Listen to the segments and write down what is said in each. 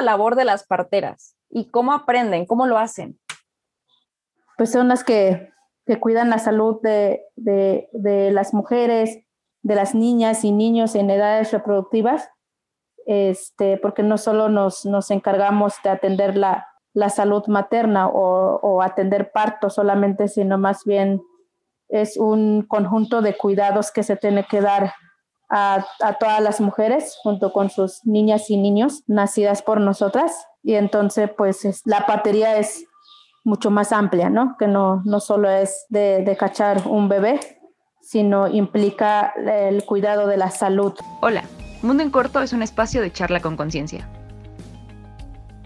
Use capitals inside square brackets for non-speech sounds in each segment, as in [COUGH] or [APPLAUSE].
la labor de las parteras y cómo aprenden, cómo lo hacen? Pues son las que, cuidan la salud de, las mujeres, de las niñas y niños en edades reproductivas, este, porque no solo nos, encargamos de atender la, salud materna o, atender parto solamente, sino más bien es un conjunto de cuidados que se tiene que dar a, todas las mujeres junto con sus niñas y niños nacidas por nosotras. Y entonces, pues la partería es mucho más amplia, ¿no? Que no, no solo es de, de cachar un bebé, sino implica el cuidado de la salud. Hola, Mundo en Corto es un espacio de charla con conciencia.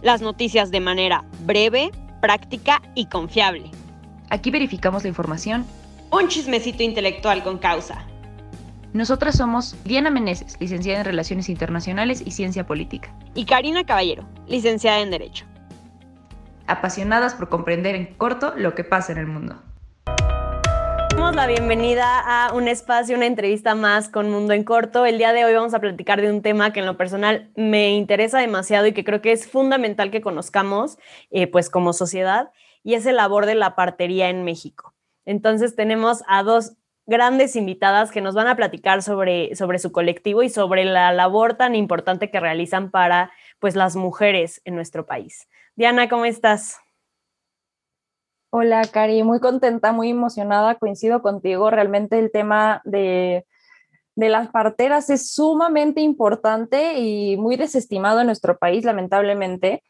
Las noticias de manera breve, práctica y confiable. Aquí verificamos la información. Un chismecito intelectual con causa. Nosotras somos Diana Meneses, licenciada en Relaciones Internacionales y Ciencia Política. Y Karina Caballero, licenciada en Derecho. Apasionadas por comprender en corto lo que pasa en el mundo. Damos la bienvenida a un espacio, una entrevista más con Mundo en Corto. El día de hoy vamos a platicar de un tema que en lo personal me interesa demasiado y que creo que es fundamental que conozcamos, eh, pues como sociedad, y es el labor de la partería en México. Entonces tenemos a dos grandes invitadas que nos van a platicar sobre, sobre su colectivo y sobre la labor tan importante que realizan para pues, las mujeres en nuestro país. Diana, ¿cómo estás? Hola, Cari, muy contenta, muy emocionada, coincido contigo. Realmente el tema de, de las parteras es sumamente importante y muy desestimado en nuestro país, lamentablemente.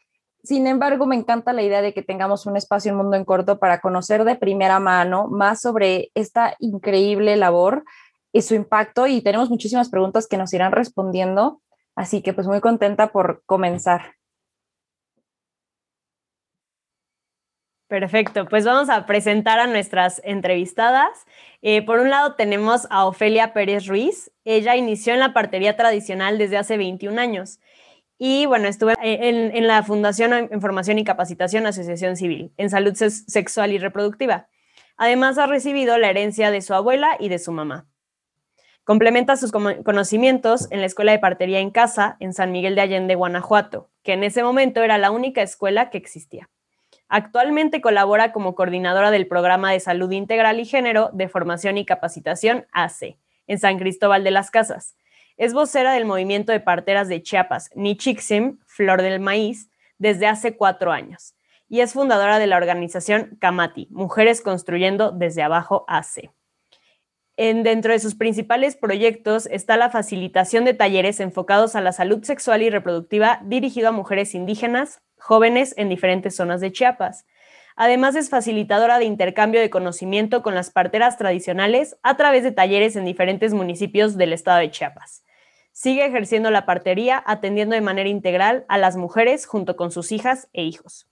Sin embargo, me encanta la idea de que tengamos un espacio en Mundo en Corto para conocer de primera mano más sobre esta increíble labor y su impacto y tenemos muchísimas preguntas que nos irán respondiendo, así que pues muy contenta por comenzar. Perfecto, pues vamos a presentar a nuestras entrevistadas. Eh, por un lado tenemos a Ofelia Pérez Ruiz. Ella inició en la partería tradicional desde hace 21 años y bueno, estuve en, la Fundación Información y Capacitación Asociación Civil en Salud Sexual y Reproductiva. Además, ha recibido la herencia de su abuela y de su mamá. Complementa sus conocimientos en la Escuela de Partería en Casa en San Miguel de Allende, Guanajuato, que en ese momento era la única escuela que existía. Actualmente colabora como coordinadora del Programa de Salud Integral y Género de Formación y Capacitación AC en San Cristóbal de las Casas es vocera del movimiento de parteras de Chiapas, Nichixim, Flor del Maíz, desde hace cuatro años. Y es fundadora de la organización Kamati, Mujeres Construyendo desde Abajo AC. En, dentro de sus principales proyectos está la facilitación de talleres enfocados a la salud sexual y reproductiva dirigido a mujeres indígenas, jóvenes en diferentes zonas de Chiapas. Además es facilitadora de intercambio de conocimiento con las parteras tradicionales a través de talleres en diferentes municipios del estado de Chiapas. Sigue ejerciendo la partería, atendiendo de manera integral a las mujeres junto con sus hijas e hijos.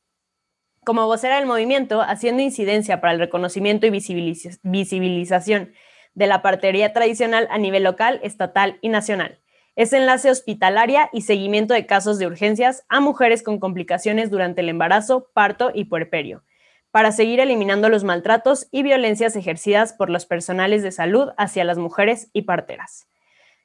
Como vocera del movimiento, haciendo incidencia para el reconocimiento y visibilización de la partería tradicional a nivel local, estatal y nacional. Es enlace hospitalaria y seguimiento de casos de urgencias a mujeres con complicaciones durante el embarazo, parto y puerperio, para seguir eliminando los maltratos y violencias ejercidas por los personales de salud hacia las mujeres y parteras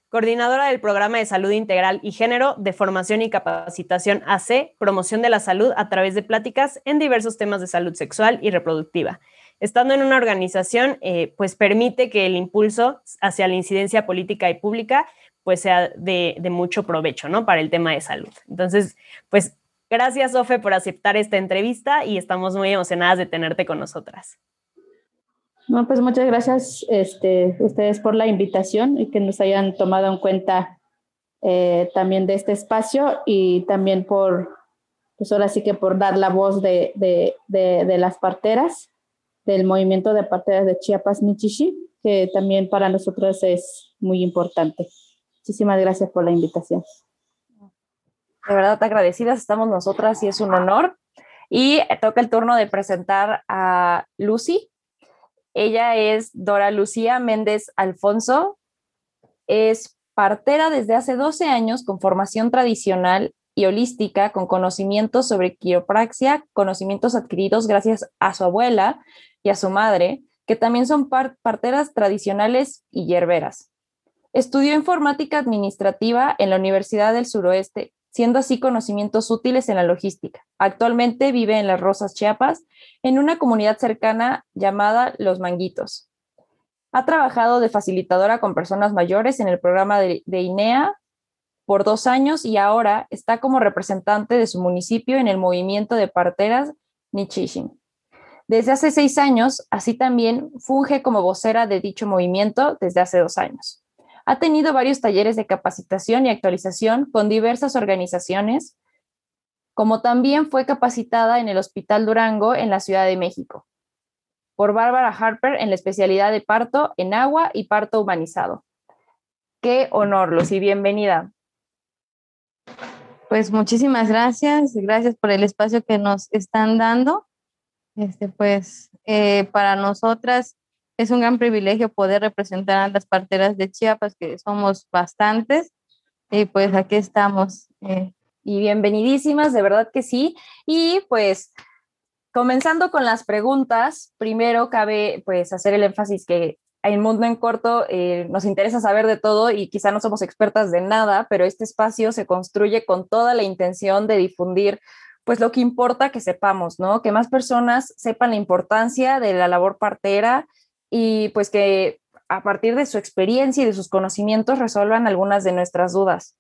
coordinadora del Programa de Salud Integral y Género de Formación y Capacitación AC, promoción de la salud a través de pláticas en diversos temas de salud sexual y reproductiva. Estando en una organización, eh, pues permite que el impulso hacia la incidencia política y pública pues sea de, mucho provecho, ¿no? Para el tema de salud. Entonces, pues gracias, Ofe, por aceptar esta entrevista y estamos muy emocionadas de tenerte con nosotras. No, pues muchas gracias este, ustedes por la invitación y que nos hayan tomado en cuenta eh, también de este espacio y también por, pues ahora sí que por dar la voz de, de, de, las parteras, del movimiento de parteras de Chiapas Nichishi, que también para nosotros es muy importante. Muchísimas gracias por la invitación. De verdad, agradecidas estamos nosotras y es un honor. Y toca el turno de presentar a Lucy. Ella es Dora Lucía Méndez Alfonso. Es partera desde hace 12 años con formación tradicional y holística, con conocimientos sobre quiropraxia, conocimientos adquiridos gracias a su abuela y a su madre, que también son parteras tradicionales y hierberas. Estudió informática administrativa en la Universidad del Suroeste, siendo así conocimientos útiles en la logística. Actualmente vive en Las Rosas, Chiapas, en una comunidad cercana llamada Los Manguitos. Ha trabajado de facilitadora con personas mayores en el programa de, INEA por dos años y ahora está como representante de su municipio en el movimiento de parteras Nichishin. Desde hace seis años, así también funge como vocera de dicho movimiento desde hace dos años. Ha tenido varios talleres de capacitación y actualización con diversas organizaciones, como también fue capacitada en el Hospital Durango en la Ciudad de México, por Bárbara Harper en la especialidad de parto en agua y parto humanizado. Qué honor, Lucy, bienvenida. Pues muchísimas gracias, gracias por el espacio que nos están dando. Este, pues eh, para nosotras es un gran privilegio poder representar a las parteras de Chiapas, que somos bastantes, y pues aquí estamos. Eh. Y bienvenidísimas, de verdad que sí. Y pues comenzando con las preguntas, primero cabe pues hacer el énfasis que en Mundo en Corto eh, nos interesa saber de todo y quizá no somos expertas de nada, pero este espacio se construye con toda la intención de difundir pues lo que importa que sepamos, ¿no? Que más personas sepan la importancia de la labor partera y pues que a partir de su experiencia y de sus conocimientos resuelvan algunas de nuestras dudas.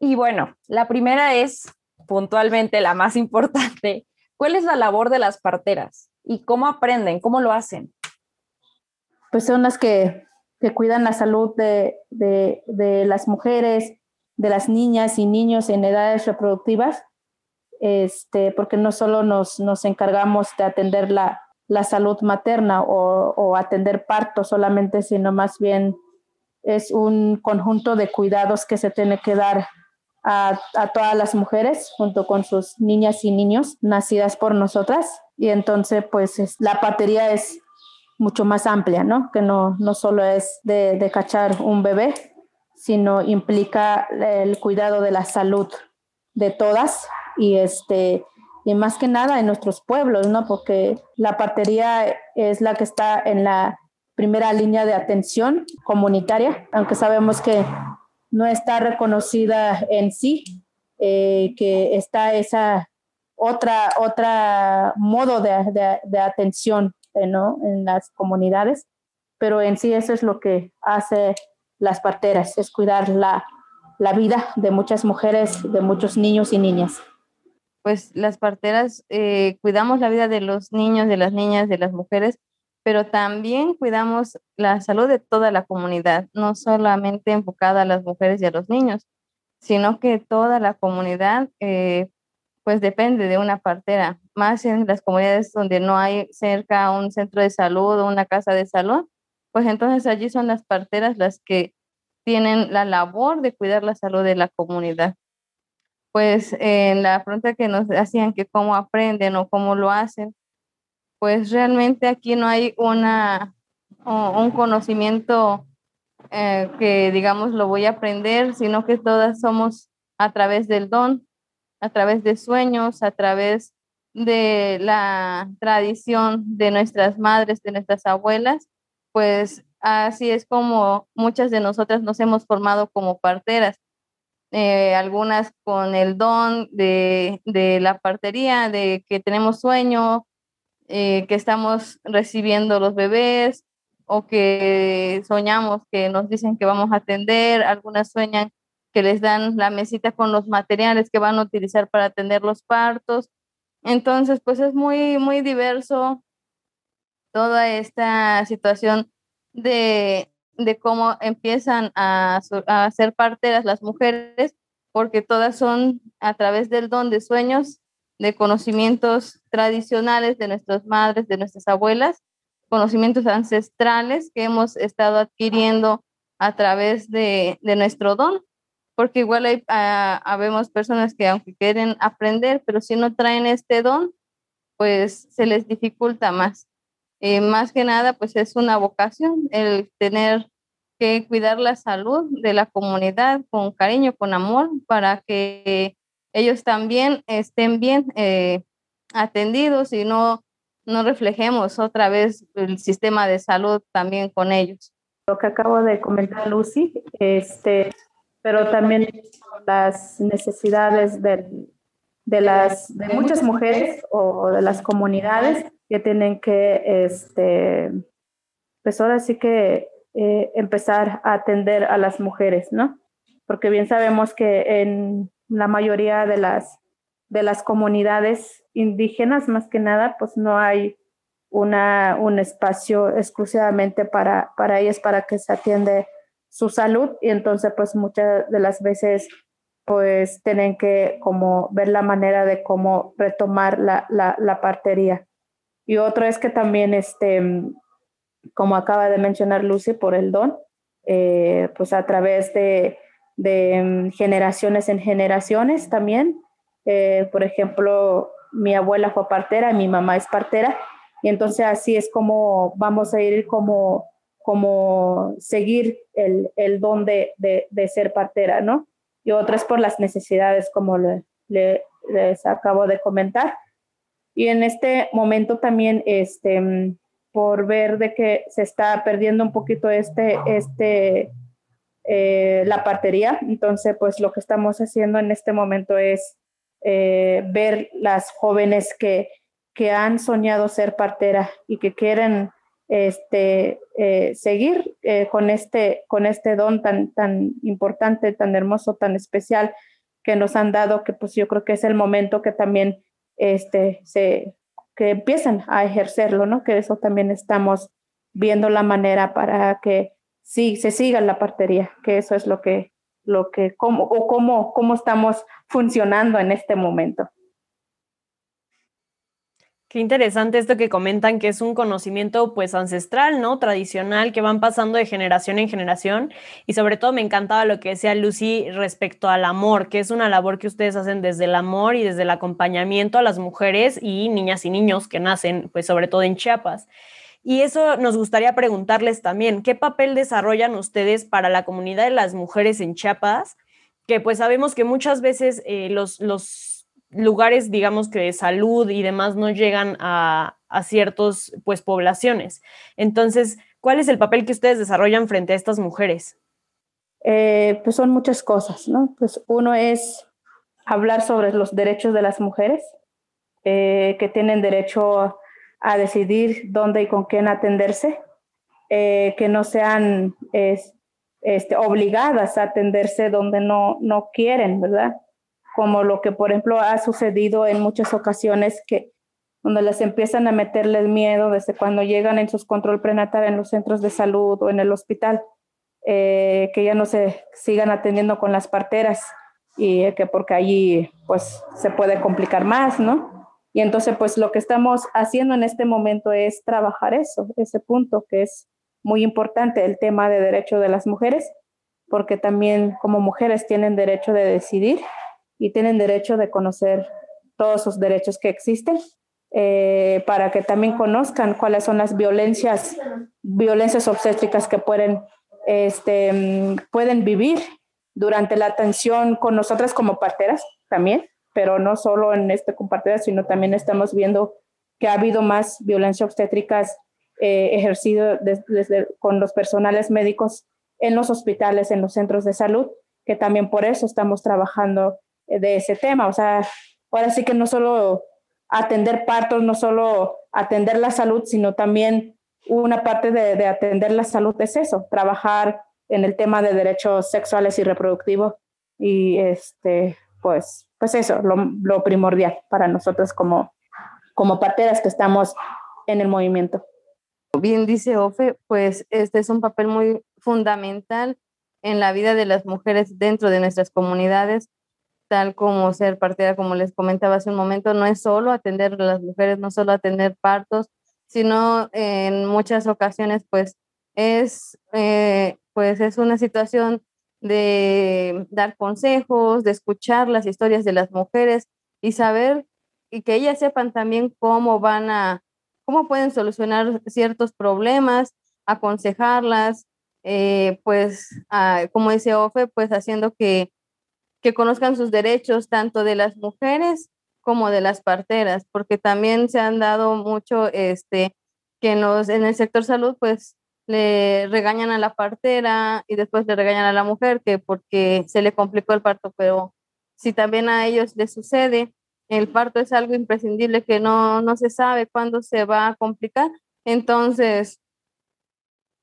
Y bueno, la primera es puntualmente la más [LAUGHS] importante. ¿Cuál es la labor de las parteras y cómo aprenden, cómo lo hacen? Pues son las que, cuidan la salud de, de, las mujeres, de las niñas y niños en edades reproductivas, este, porque no solo nos, nos encargamos de atender la, la salud materna o, atender parto solamente, sino más bien es un conjunto de cuidados que se tiene que dar a, todas las mujeres junto con sus niñas y niños nacidas por nosotras. Y entonces, pues la batería es mucho más amplia, ¿no? Que no, no solo es de, de cachar un bebé, sino implica el cuidado de la salud de todas y este y más que nada en nuestros pueblos, ¿no? Porque la partería es la que está en la primera línea de atención comunitaria, aunque sabemos que no está reconocida en sí, eh, que está esa otra, otra modo de, de, atención eh, ¿no? en las comunidades, pero en sí eso es lo que hace las parteras, es cuidar la, la vida de muchas mujeres, de muchos niños y niñas pues las parteras eh, cuidamos la vida de los niños, de las niñas, de las mujeres, pero también cuidamos la salud de toda la comunidad, no solamente enfocada a las mujeres y a los niños, sino que toda la comunidad eh, pues depende de una partera, más en las comunidades donde no hay cerca un centro de salud o una casa de salud, pues entonces allí son las parteras las que tienen la labor de cuidar la salud de la comunidad pues en la pregunta que nos hacían que cómo aprenden o cómo lo hacen, pues realmente aquí no hay una, un conocimiento eh, que digamos lo voy a aprender, sino que todas somos a través del don, a través de sueños, a través de la tradición de nuestras madres, de nuestras abuelas, pues así es como muchas de nosotras nos hemos formado como parteras eh, algunas con el don de, la partería, de que tenemos sueño, eh, que estamos recibiendo los bebés o que soñamos que nos dicen que vamos a atender, algunas sueñan que les dan la mesita con los materiales que van a utilizar para atender los partos. Entonces, pues es muy, muy diverso toda esta situación de, de cómo empiezan a, a ser parteras las mujeres, porque todas son a través del don de sueños, de conocimientos tradicionales de nuestras madres, de nuestras abuelas, conocimientos ancestrales que hemos estado adquiriendo a través de, de nuestro don, porque igual hay, ah, habemos personas que aunque quieren aprender, pero si no traen este don, pues se les dificulta más. Eh, más que nada, pues es una vocación el tener que cuidar la salud de la comunidad con cariño, con amor, para que ellos también estén bien eh, atendidos y no, no reflejemos otra vez el sistema de salud también con ellos. Lo que acabo de comentar Lucy, este, pero también las necesidades de, las, de muchas mujeres o de las comunidades que tienen que, este, pues ahora sí que eh, empezar a atender a las mujeres, ¿no? Porque bien sabemos que en la mayoría de las, de las comunidades indígenas, más que nada, pues no hay una, un espacio exclusivamente para, para ellas, para que se atiende su salud y entonces pues muchas de las veces pues tienen que como ver la manera de cómo retomar la, la, la partería. Y otro es que también, este, como acaba de mencionar Lucy, por el don, eh, pues a través de, de, generaciones en generaciones también. Eh, por ejemplo, mi abuela fue partera, mi mamá es partera, y entonces así es como vamos a ir como, como seguir el, el don de, de, ser partera, ¿no? Y otra es por las necesidades, como le, les acabo de comentar. Y en este momento también, este, por ver de que se está perdiendo un poquito este, este, eh, la partería, entonces pues lo que estamos haciendo en este momento es eh, ver las jóvenes que que han soñado ser partera y que quieren este, eh, seguir con, este, con este don tan, tan importante, tan hermoso, tan especial que nos han dado, que pues yo creo que es el momento que también este, se, que empiezan a ejercerlo, ¿no? Que eso también estamos viendo la manera para que sí, se siga la partería, que eso es lo que, lo que, cómo, o cómo, cómo estamos funcionando en este momento. Qué interesante esto que comentan, que es un conocimiento pues ancestral, ¿no? Tradicional, que van pasando de generación en generación. Y sobre todo me encantaba lo que decía Lucy respecto al amor, que es una labor que ustedes hacen desde el amor y desde el acompañamiento a las mujeres y niñas y niños que nacen, pues sobre todo en Chiapas. Y eso nos gustaría preguntarles también, ¿qué papel desarrollan ustedes para la comunidad de las mujeres en Chiapas? Que pues sabemos que muchas veces eh, los, los lugares, digamos que de salud y demás no llegan a, a ciertas pues, poblaciones. Entonces, ¿cuál es el papel que ustedes desarrollan frente a estas mujeres? Eh, pues son muchas cosas, ¿no? Pues uno es hablar sobre los derechos de las mujeres, eh, que tienen derecho a decidir dónde y con quién atenderse, eh, que no sean este, obligadas a atenderse donde no, no quieren, ¿verdad? Como lo que, por ejemplo, ha sucedido en muchas ocasiones que donde les empiezan a meterles miedo desde cuando llegan en sus control prenatal en los centros de salud o en el hospital, eh, que ya no se sigan atendiendo con las parteras y que porque allí pues se puede complicar más, ¿no? Y entonces pues lo que estamos haciendo en este momento es trabajar eso, ese punto que es muy importante, el tema de derecho de las mujeres, porque también como mujeres tienen derecho de decidir y tienen derecho de conocer todos sus derechos que existen eh, para que también conozcan cuáles son las violencias, violencias obstétricas que pueden, este, pueden vivir durante la atención con nosotras como parteras también, pero no solo en este con sino también estamos viendo que ha habido más violencia obstétricas eh, ejercido desde, con los personales médicos en los hospitales, en los centros de salud, que también por eso estamos trabajando de ese tema. O sea, ahora sí que no solo atender partos, no solo atender la salud, sino también una parte de, atender la salud es eso, trabajar en el tema de derechos sexuales y reproductivos y este, pues, pues eso, lo, lo primordial para nosotros como, como parteras que estamos en el movimiento. Bien dice Ofe, pues este es un papel muy fundamental en la vida de las mujeres dentro de nuestras comunidades tal como ser partida, como les comentaba hace un momento, no es solo atender a las mujeres, no solo atender partos, sino en muchas ocasiones pues es, eh, pues es una situación de dar consejos, de escuchar las historias de las mujeres y saber y que ellas sepan también cómo van a, cómo pueden solucionar ciertos problemas, aconsejarlas, eh, pues, como dice Ofe, pues haciendo que que conozcan sus derechos tanto de las mujeres como de las parteras, porque también se han dado mucho, este, que nos, en el sector salud, pues le regañan a la partera y después le regañan a la mujer que porque se le complicó el parto, pero si también a ellos les sucede, el parto es algo imprescindible que no, no se sabe cuándo se va a complicar, entonces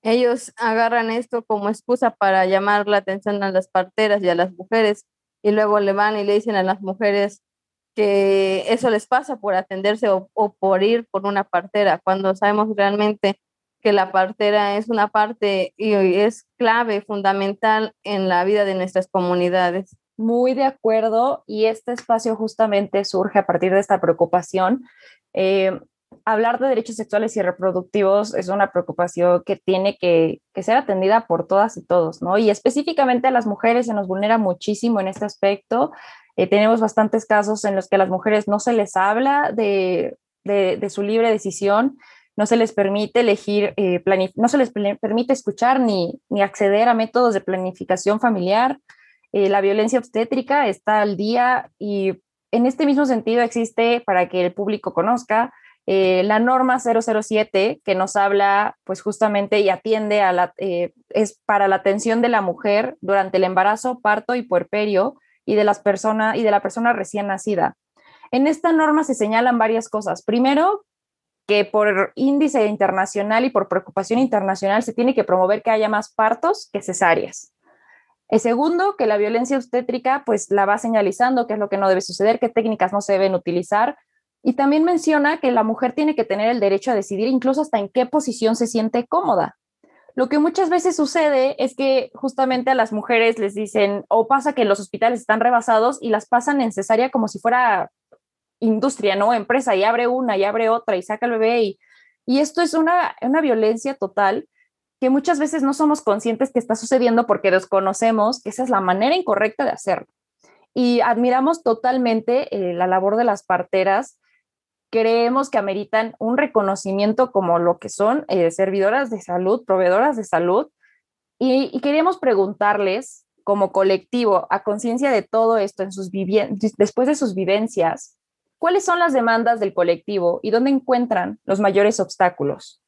ellos agarran esto como excusa para llamar la atención a las parteras y a las mujeres y luego le van y le dicen a las mujeres que eso les pasa por atenderse o, por ir por una partera, cuando sabemos realmente que la partera es una parte y es clave, fundamental en la vida de nuestras comunidades. Muy de acuerdo y este espacio justamente surge a partir de esta preocupación. Eh, hablar de derechos sexuales y reproductivos es una preocupación que tiene que, que, ser atendida por todas y todos, ¿no? Y específicamente a las mujeres se nos vulnera muchísimo en este aspecto. Eh, tenemos bastantes casos en los que a las mujeres no se les habla de, de, de su libre decisión no se les permite elegir, eh, no se les permite escuchar ni, ni, acceder a métodos de planificación familiar. Eh, la violencia obstétrica está al día y en este mismo sentido existe, para que el público conozca, eh, la norma 007 que nos habla pues justamente y atiende a la, es para la atención de la mujer durante el embarazo, parto y puerperio y de, las personas y de la persona recién nacida. En esta norma se señalan varias cosas. Primero, que por índice internacional y por preocupación internacional se tiene que promover que haya más partos que cesáreas. El segundo, que la violencia obstétrica pues la va señalizando qué es lo que no debe suceder, qué técnicas no se deben utilizar. Y también menciona que la mujer tiene que tener el derecho a decidir incluso hasta en qué posición se siente cómoda. Lo que muchas veces sucede es que justamente a las mujeres les dicen, o pasa que los hospitales están rebasados y las pasan en cesárea como si fuera industria, ¿no? Empresa, y abre una, y abre otra, y saca el bebé. Y, y esto es una, una violencia total que muchas veces no somos conscientes que está sucediendo porque desconocemos que esa es la manera incorrecta de hacerlo. Y admiramos totalmente eh, la labor de las parteras. Creemos que ameritan un reconocimiento como lo que son eh, servidoras de salud, proveedoras de salud. Y, y queríamos preguntarles, como colectivo, a conciencia de todo esto, en sus después de sus vivencias, ¿Cuáles son las demandas del colectivo y dónde encuentran los mayores obstáculos?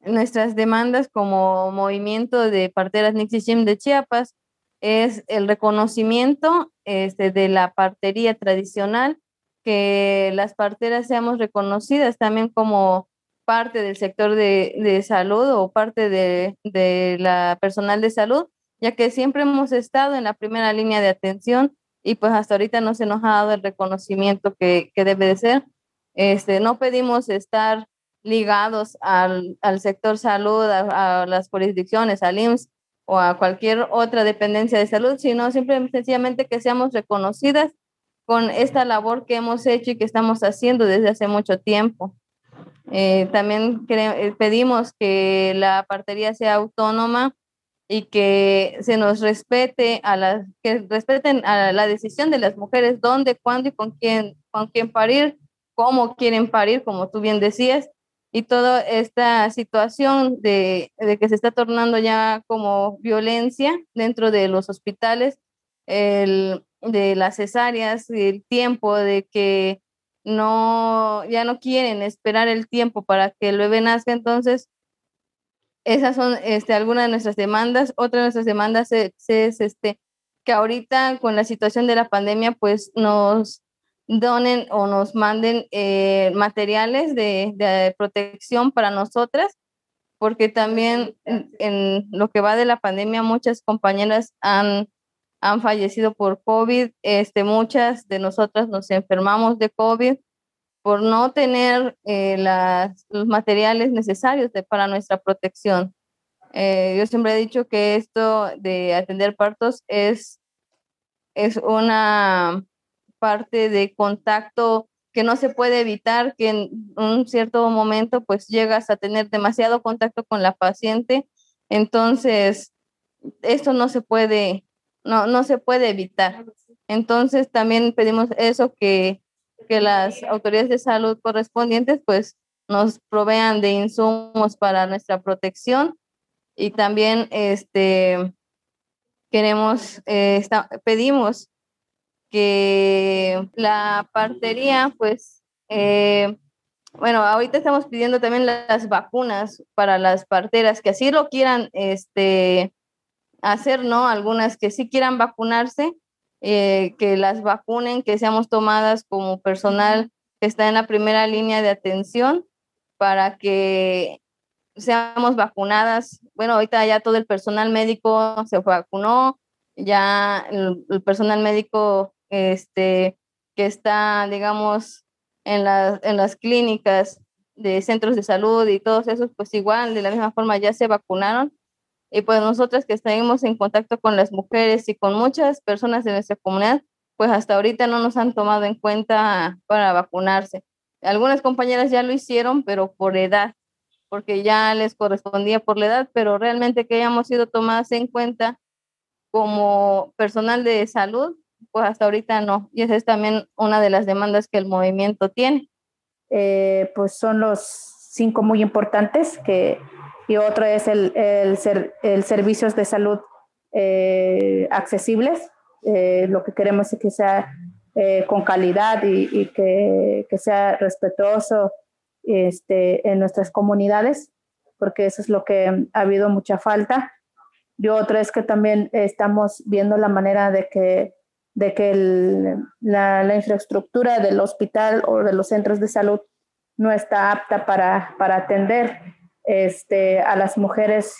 Nuestras demandas como movimiento de parteras Nixie de Chiapas es el reconocimiento este, de la partería tradicional, que las parteras seamos reconocidas también como parte del sector de, de salud o parte de, de, la personal de salud, ya que siempre hemos estado en la primera línea de atención y pues hasta ahorita no se nos ha dado el reconocimiento que, que debe de ser. Este, no pedimos estar ligados al, al sector salud, a, las jurisdicciones, al IMSS o a cualquier otra dependencia de salud, sino simplemente sencillamente que seamos reconocidas con esta labor que hemos hecho y que estamos haciendo desde hace mucho tiempo. Eh, también eh, pedimos que la partería sea autónoma y que se nos respete a las que respeten a la decisión de las mujeres dónde, cuándo y con quién con quién parir, cómo quieren parir, como tú bien decías, y toda esta situación de, de que se está tornando ya como violencia dentro de los hospitales, el, de las cesáreas, el tiempo de que no, ya no quieren esperar el tiempo para que el bebé nazca, entonces esas son este, algunas de nuestras demandas. Otra de nuestras demandas es, este, que ahorita con la situación de la pandemia, pues nos donen o nos manden eh, materiales de, de, protección para nosotras, porque también en, en, lo que va de la pandemia muchas compañeras han, han fallecido por COVID, este, muchas de nosotras nos enfermamos de COVID por no tener eh, las, los materiales necesarios de, para nuestra protección. Eh, yo siempre he dicho que esto de atender partos es, es una parte de contacto que no se puede evitar, que en un cierto momento pues llegas a tener demasiado contacto con la paciente, entonces esto no se puede, no, no se puede evitar. Entonces también pedimos eso que que las autoridades de salud correspondientes pues nos provean de insumos para nuestra protección y también este queremos eh, pedimos que la partería pues eh, bueno, ahorita estamos pidiendo también las vacunas para las parteras que así lo quieran este, hacer, ¿no? Algunas que sí quieran vacunarse, eh, que las vacunen, que seamos tomadas como personal que está en la primera línea de atención para que seamos vacunadas. Bueno, ahorita ya todo el personal médico se vacunó, ya el, personal médico este, que está, digamos, en, en las clínicas de centros de salud y todos esos, pues igual, de la misma forma ya se vacunaron. Y pues nosotras que estamos en contacto con las mujeres y con muchas personas de nuestra comunidad, pues hasta ahorita no nos han tomado en cuenta para vacunarse. Algunas compañeras ya lo hicieron, pero por edad, porque ya les correspondía por la edad, pero realmente que hayamos sido tomadas en cuenta como personal de salud, pues hasta ahorita no. Y esa es también una de las demandas que el movimiento tiene. Eh, pues son los cinco muy importantes, que, y otro es el, el, ser, el servicios de salud eh, accesibles. Eh, lo que queremos es que sea con calidad y, y que, que, sea respetuoso este, en nuestras comunidades, porque eso es lo que ha habido mucha falta. Y otro es que también estamos viendo la manera de que de que la, infraestructura del hospital o de los centros de salud no está apta para, para atender este, a las mujeres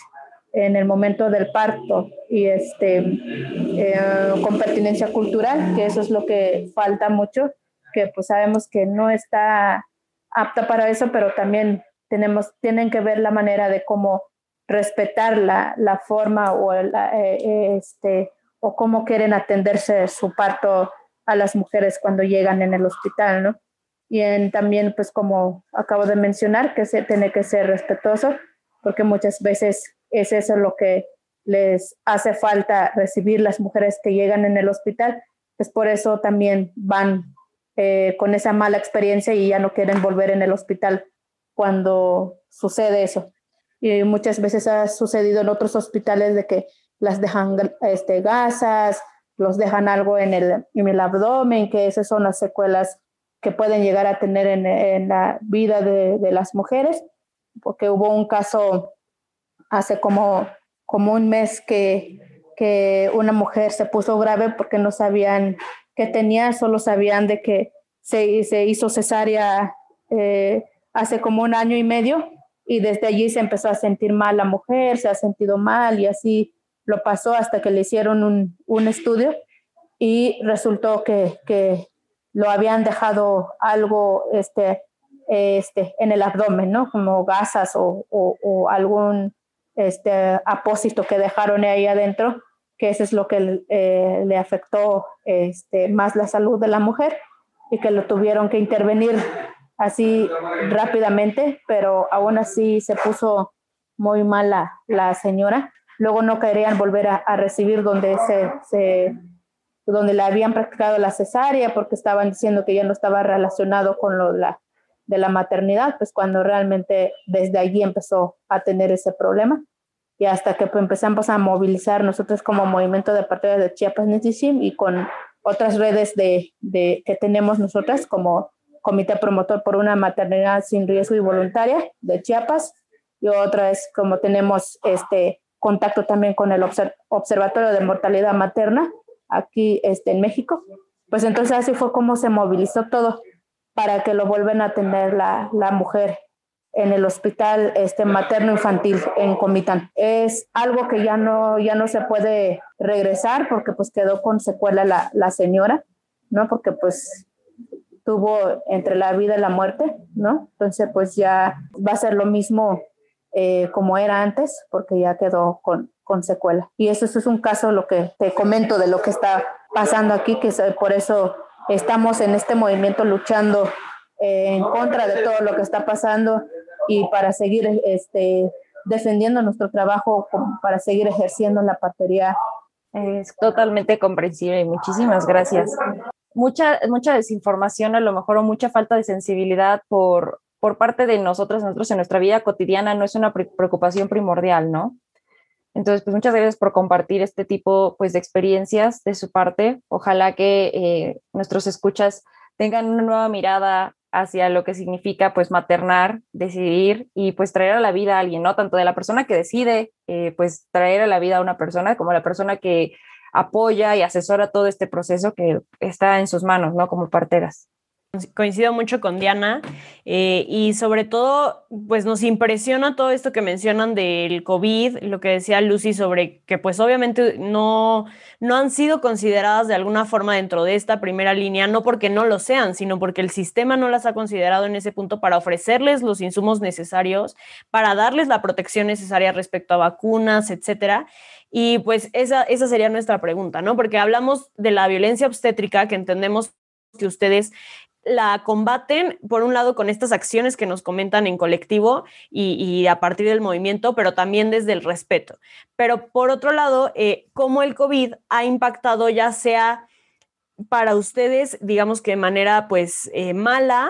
en el momento del parto y este, eh, con pertinencia cultural, que eso es lo que falta mucho, que pues sabemos que no está apta para eso, pero también tenemos, tienen que ver la manera de cómo respetar la, la forma o la, eh, este, o cómo quieren atenderse su parto a las mujeres cuando llegan en el hospital, ¿no? Y en, también, pues como acabo de mencionar, que se tiene que ser respetuoso, porque muchas veces es eso lo que les hace falta recibir las mujeres que llegan en el hospital, pues por eso también van eh, con esa mala experiencia y ya no quieren volver en el hospital cuando sucede eso. Y muchas veces ha sucedido en otros hospitales de que las dejan este, gasas, los dejan algo en el, en el abdomen, que esas son las secuelas que pueden llegar a tener en, la vida de, de, las mujeres, porque hubo un caso hace como, como un mes que, que una mujer se puso grave porque no sabían qué tenía, solo sabían de que se, se hizo cesárea eh, hace como un año y medio y desde allí se empezó a sentir mal la mujer, se ha sentido mal y así lo pasó hasta que le hicieron un, un estudio y resultó que, que, lo habían dejado algo este, este, en el abdomen, ¿no? Como gasas o, o, algún este, apósito que dejaron ahí adentro, que eso es lo que eh, le afectó este, más la salud de la mujer y que lo tuvieron que intervenir así rápidamente, pero aún así se puso muy mal la, señora luego no querían volver a, recibir donde se, donde le habían practicado la cesárea porque estaban diciendo que ya no estaba relacionado con lo la, de la maternidad, pues cuando realmente desde allí empezó a tener ese problema. Y hasta que pues, empezamos a movilizar nosotros como movimiento de partidas de Chiapas Netisim y con otras redes de, de, que tenemos nosotras como Comité Promotor por una Maternidad sin Riesgo y Voluntaria de Chiapas. Y otra es como tenemos este contacto también con el Observatorio de Mortalidad Materna aquí este, en México. Pues entonces así fue como se movilizó todo para que lo vuelvan a atender la, la mujer en el hospital este, materno infantil en Comitán. Es algo que ya no, ya no se puede regresar porque pues quedó con secuela la, la señora, ¿no? Porque pues tuvo entre la vida y la muerte, ¿no? Entonces pues ya va a ser lo mismo eh, como era antes, porque ya quedó con, con secuela. Y eso, es un caso, lo que te comento de lo que está pasando aquí, que por eso estamos en este movimiento luchando eh, en contra de todo lo que está pasando y para seguir este, defendiendo nuestro trabajo, para seguir ejerciendo la partería. Es totalmente comprensible y muchísimas gracias. Mucha, mucha desinformación a lo mejor o mucha falta de sensibilidad por por parte de nosotros, nosotros en nuestra vida cotidiana no es una preocupación primordial, ¿no? Entonces, pues muchas gracias por compartir este tipo pues, de experiencias de su parte. Ojalá que eh, nuestros escuchas tengan una nueva mirada hacia lo que significa pues maternar, decidir y pues traer a la vida a alguien, ¿no? Tanto de la persona que decide eh, pues traer a la vida a una persona como la persona que apoya y asesora todo este proceso que está en sus manos, ¿no? Como parteras. Coincido mucho con Diana eh, y sobre todo, pues nos impresiona todo esto que mencionan del COVID, lo que decía Lucy sobre que pues obviamente no, no han sido consideradas de alguna forma dentro de esta primera línea, no porque no lo sean, sino porque el sistema no las ha considerado en ese punto para ofrecerles los insumos necesarios, para darles la protección necesaria respecto a vacunas, etcétera. Y pues esa, esa sería nuestra pregunta, ¿no? Porque hablamos de la violencia obstétrica, que entendemos que ustedes la combaten, por un lado, con estas acciones que nos comentan en colectivo y, a partir del movimiento, pero también desde el respeto. Pero por otro lado, eh, cómo el COVID ha impactado ya sea para ustedes, digamos que de manera pues eh, mala,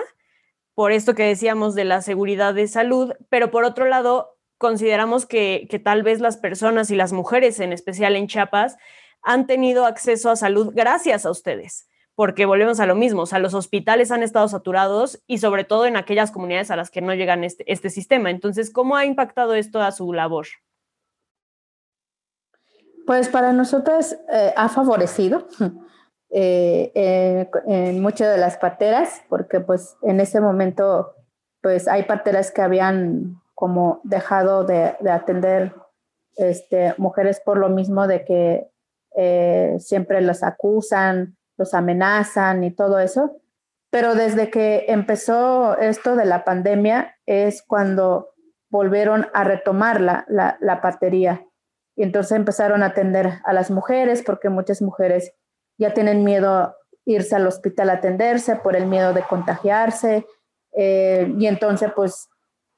por esto que decíamos de la seguridad de salud, pero por otro lado, consideramos que, que tal vez las personas y las mujeres, en especial en Chiapas, han tenido acceso a salud gracias a ustedes porque volvemos a lo mismo, o sea, los hospitales han estado saturados y sobre todo en aquellas comunidades a las que no llegan este, este sistema. Entonces, ¿cómo ha impactado esto a su labor? Pues para nosotros eh, ha favorecido [LAUGHS] eh, eh, en muchas de las parteras, porque pues en ese momento pues hay parteras que habían como dejado de, de atender este, mujeres por lo mismo de que siempre las acusan los amenazan y todo eso. Pero desde que empezó esto de la pandemia es cuando volvieron a retomar la, la, partería. Y entonces empezaron a atender a las mujeres porque muchas mujeres ya tienen miedo irse al hospital a atenderse por el miedo de contagiarse. Eh, y entonces, pues,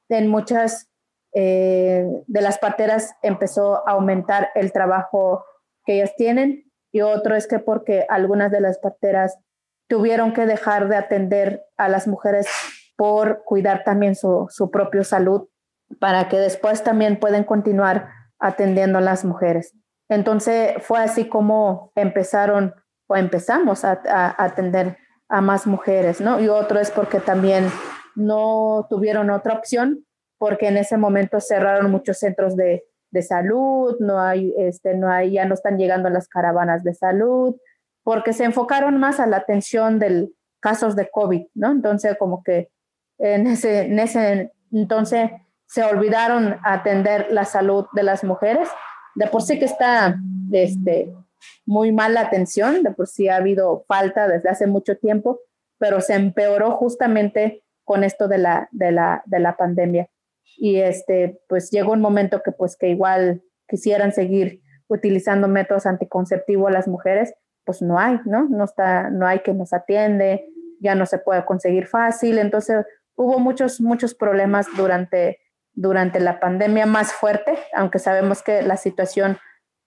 en muchas eh, de las parteras empezó a aumentar el trabajo que ellas tienen y otro es que porque algunas de las parteras tuvieron que dejar de atender a las mujeres por cuidar también su, su propia salud, para que después también pueden continuar atendiendo a las mujeres. Entonces fue así como empezaron o empezamos a, a, atender a más mujeres, ¿no? Y otro es porque también no tuvieron otra opción, porque en ese momento cerraron muchos centros de, de salud, no hay, este, no hay, ya no están llegando las caravanas de salud, porque se enfocaron más a la atención de casos de COVID, ¿no? Entonces, como que en ese, en ese entonces se olvidaron atender la salud de las mujeres. De por sí que está este, muy mala atención, de por sí ha habido falta desde hace mucho tiempo, pero se empeoró justamente con esto de la, de la, de la pandemia y este, pues llegó un momento que pues que igual quisieran seguir utilizando métodos anticonceptivos las mujeres, pues no hay, ¿no? No está, no hay que nos atiende, ya no se puede conseguir fácil, entonces hubo muchos, muchos problemas durante, durante la pandemia más fuerte, aunque sabemos que la situación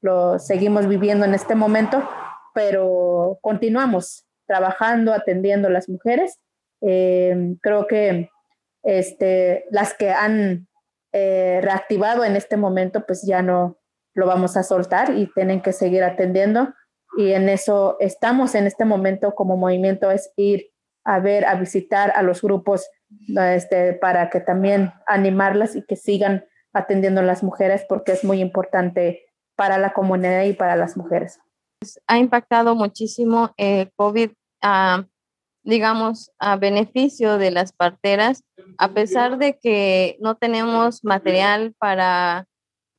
lo seguimos viviendo en este momento, pero continuamos trabajando, atendiendo a las mujeres. Eh, creo que este, las que han eh, reactivado en este momento, pues ya no lo vamos a soltar y tienen que seguir atendiendo. Y en eso estamos en este momento como movimiento, es ir a ver, a visitar a los grupos este, para que también animarlas y que sigan atendiendo a las mujeres porque es muy importante para la comunidad y para las mujeres. Ha impactado muchísimo el eh, COVID a digamos, a beneficio de las parteras, a pesar de que no tenemos material para,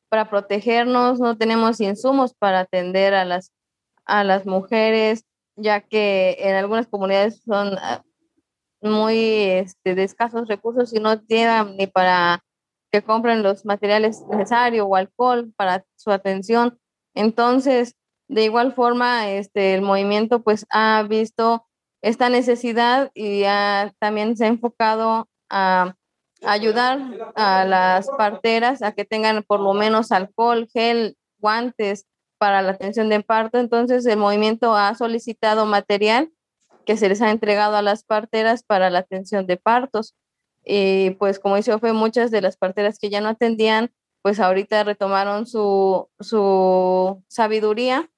para protegernos, no tenemos insumos para atender a las, a las mujeres, ya que en algunas comunidades son ah, muy este, de escasos recursos y no tienen ni para que compren los materiales necesarios o alcohol para su atención. Entonces, de igual forma, este, el movimiento pues ha visto esta necesidad y también se ha enfocado a ayudar a las parteras a que tengan por lo menos alcohol, gel, guantes para la atención de parto. Entonces el movimiento ha solicitado material que se les ha entregado a las parteras para la atención de partos. Y pues como dice fue muchas de las parteras que ya no atendían, pues ahorita retomaron su, su sabiduría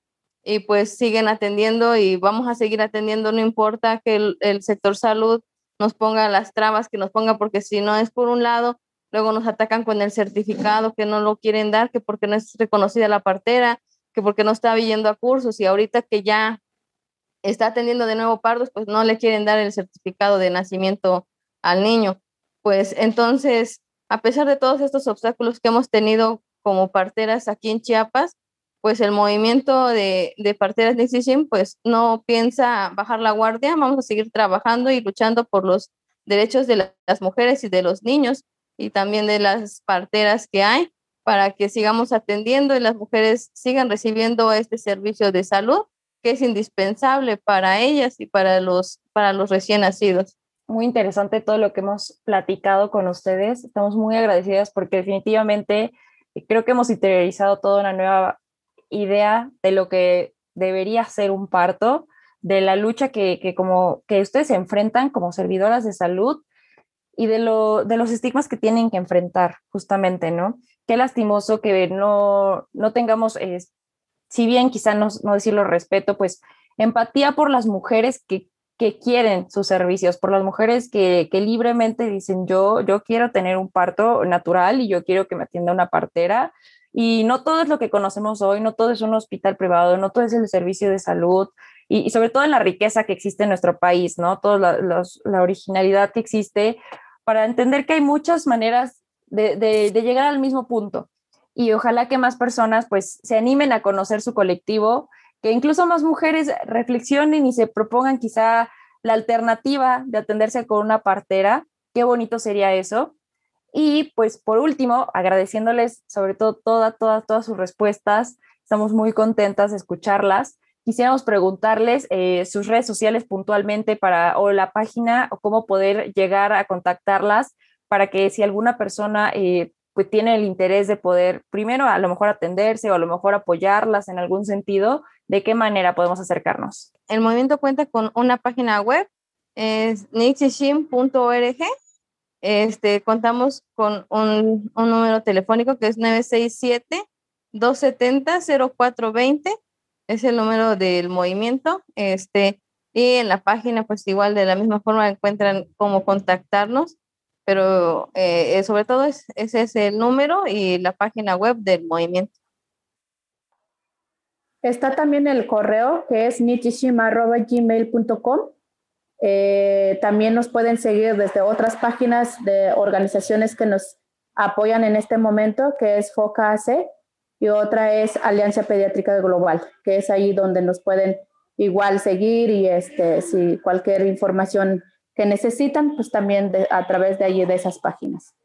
y pues siguen atendiendo y vamos a seguir atendiendo, no importa que el, sector salud nos ponga las trabas que nos ponga, porque si no es por un lado, luego nos atacan con el certificado que no lo quieren dar, que porque no es reconocida la partera, que porque no está yendo a cursos y ahorita que ya está atendiendo de nuevo pardos, pues no le quieren dar el certificado de nacimiento al niño. Pues entonces, a pesar de todos estos obstáculos que hemos tenido como parteras aquí en Chiapas, pues el movimiento de, de parteras Nixishim pues no piensa bajar la guardia, vamos a seguir trabajando y luchando por los derechos de las mujeres y de los niños y también de las parteras que hay para que sigamos atendiendo y las mujeres sigan recibiendo este servicio de salud que es indispensable para ellas y para los, para los recién nacidos. Muy interesante todo lo que hemos platicado con ustedes. Estamos muy agradecidas porque definitivamente creo que hemos interiorizado toda una nueva idea de lo que debería ser un parto, de la lucha que, que como que ustedes enfrentan como servidoras de salud y de, lo, de los estigmas que tienen que enfrentar justamente, ¿no? Qué lastimoso que no, no tengamos, eh, si bien quizá no, no decirlo respeto, pues empatía por las mujeres que, que quieren sus servicios, por las mujeres que, que, libremente dicen yo, yo quiero tener un parto natural y yo quiero que me atienda una partera. Y no todo es lo que conocemos hoy, no todo es un hospital privado, no todo es el servicio de salud y, sobre todo en la riqueza que existe en nuestro país, ¿no? Toda la, la originalidad que existe para entender que hay muchas maneras de, de, de, llegar al mismo punto. Y ojalá que más personas pues se animen a conocer su colectivo, que incluso más mujeres reflexionen y se propongan quizá la alternativa de atenderse con una partera. Qué bonito sería eso. Y pues por último, agradeciéndoles sobre todo todas, todas, todas sus respuestas. Estamos muy contentas de escucharlas quisiéramos preguntarles eh, sus redes sociales puntualmente para o la página o cómo poder llegar a contactarlas para que si alguna persona eh, pues tiene el interés de poder primero a lo mejor atenderse o a lo mejor apoyarlas en algún sentido, ¿de qué manera podemos acercarnos? El movimiento cuenta con una página web, es nixishim.org. Este, contamos con un, número telefónico que es 967 270 0420 es el número del movimiento. Este, y en la página, pues igual de la misma forma encuentran cómo contactarnos, pero eh, sobre todo es, ese es el número y la página web del movimiento. Está también el correo que es nichishima.gmail.com. Eh, también nos pueden seguir desde otras páginas de organizaciones que nos apoyan en este momento, que es FOCAC, y otra es Alianza Pediátrica Global, que es ahí donde nos pueden igual seguir y este, si cualquier información que necesitan, pues también a través de allí de esas páginas.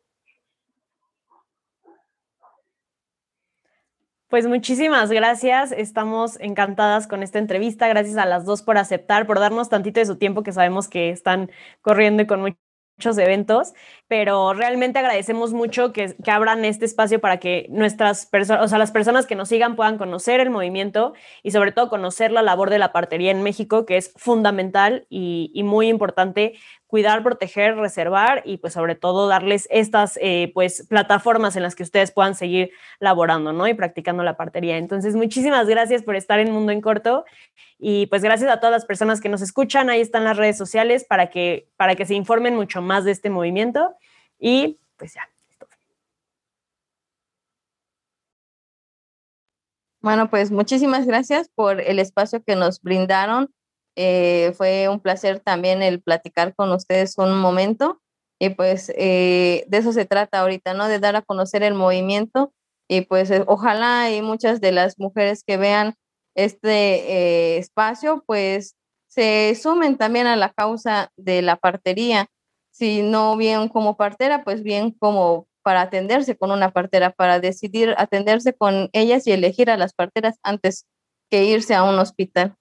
Pues muchísimas gracias. Estamos encantadas con esta entrevista. Gracias a las dos por aceptar, por darnos tantito de su tiempo que sabemos que están corriendo y con mucho muchos eventos, pero realmente agradecemos mucho que, que abran este espacio para que nuestras personas, o sea, las personas que nos sigan puedan conocer el movimiento y sobre todo conocer la labor de la partería en México, que es fundamental y, y muy importante cuidar, proteger, reservar y pues sobre todo darles estas eh, pues plataformas en las que ustedes puedan seguir laborando, ¿no? Y practicando la partería. Entonces, muchísimas gracias por estar en Mundo en Corto y pues gracias a todas las personas que nos escuchan. Ahí están las redes sociales para que, para que se informen mucho más de este movimiento y pues ya. Bueno, pues muchísimas gracias por el espacio que nos brindaron eh, fue un placer también el platicar con ustedes un momento y pues eh, de eso se trata ahorita, ¿no? De dar a conocer el movimiento y pues eh, ojalá y muchas de las mujeres que vean este espacio pues se sumen también a la causa de la partería, si no bien como partera, pues bien como para atenderse con una partera, para decidir atenderse con ellas y elegir a las parteras antes que irse a un hospital.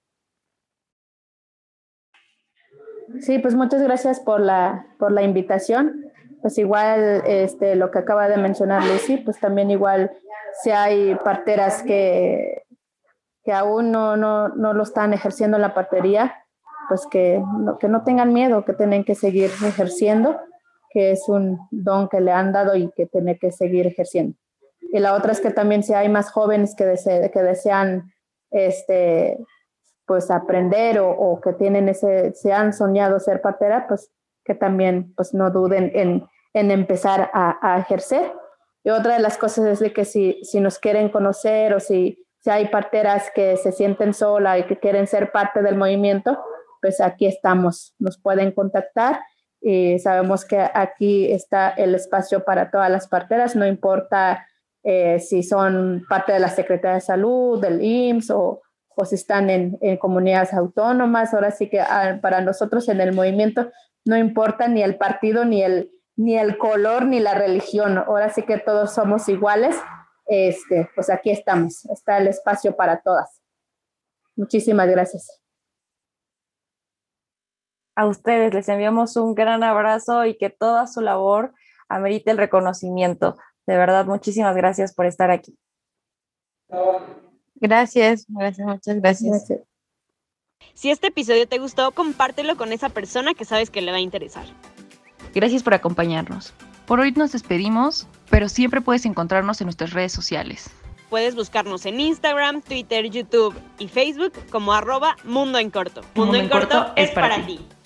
Sí, pues muchas gracias por la, por la invitación. Pues igual este, lo que acaba de mencionar Lucy, pues también igual si hay parteras que, que aún no, no, no lo están ejerciendo en la partería, pues que no, que no tengan miedo, que tienen que seguir ejerciendo, que es un don que le han dado y que tiene que seguir ejerciendo. Y la otra es que también si hay más jóvenes que, dese, que desean este, pues aprender o, o, que tienen ese, se han soñado ser partera, pues que también pues no duden en, en empezar a, a, ejercer. Y otra de las cosas es de que si, si nos quieren conocer o si, si hay parteras que se sienten solas y que quieren ser parte del movimiento, pues aquí estamos, nos pueden contactar y sabemos que aquí está el espacio para todas las parteras, no importa eh, si son parte de la Secretaría de Salud, del IMSS o, o si están en, en, comunidades autónomas. Ahora sí que ah, para nosotros en el movimiento no importa ni el partido, ni el, ni el color, ni la religión. Ahora sí que todos somos iguales. Este, pues aquí estamos, está el espacio para todas. Muchísimas gracias. A ustedes les enviamos un gran abrazo y que toda su labor amerite el reconocimiento. De verdad, muchísimas gracias por estar aquí. Gracias, gracias, muchas gracias. gracias. Si este episodio te gustó, compártelo con esa persona que sabes que le va a interesar. Gracias por acompañarnos. Por hoy nos despedimos, pero siempre puedes encontrarnos en nuestras redes sociales. Puedes buscarnos en Instagram, Twitter, YouTube y Facebook como arroba Mundo en Corto. Mundo, Mundo en Corto, corto es para ti. ti.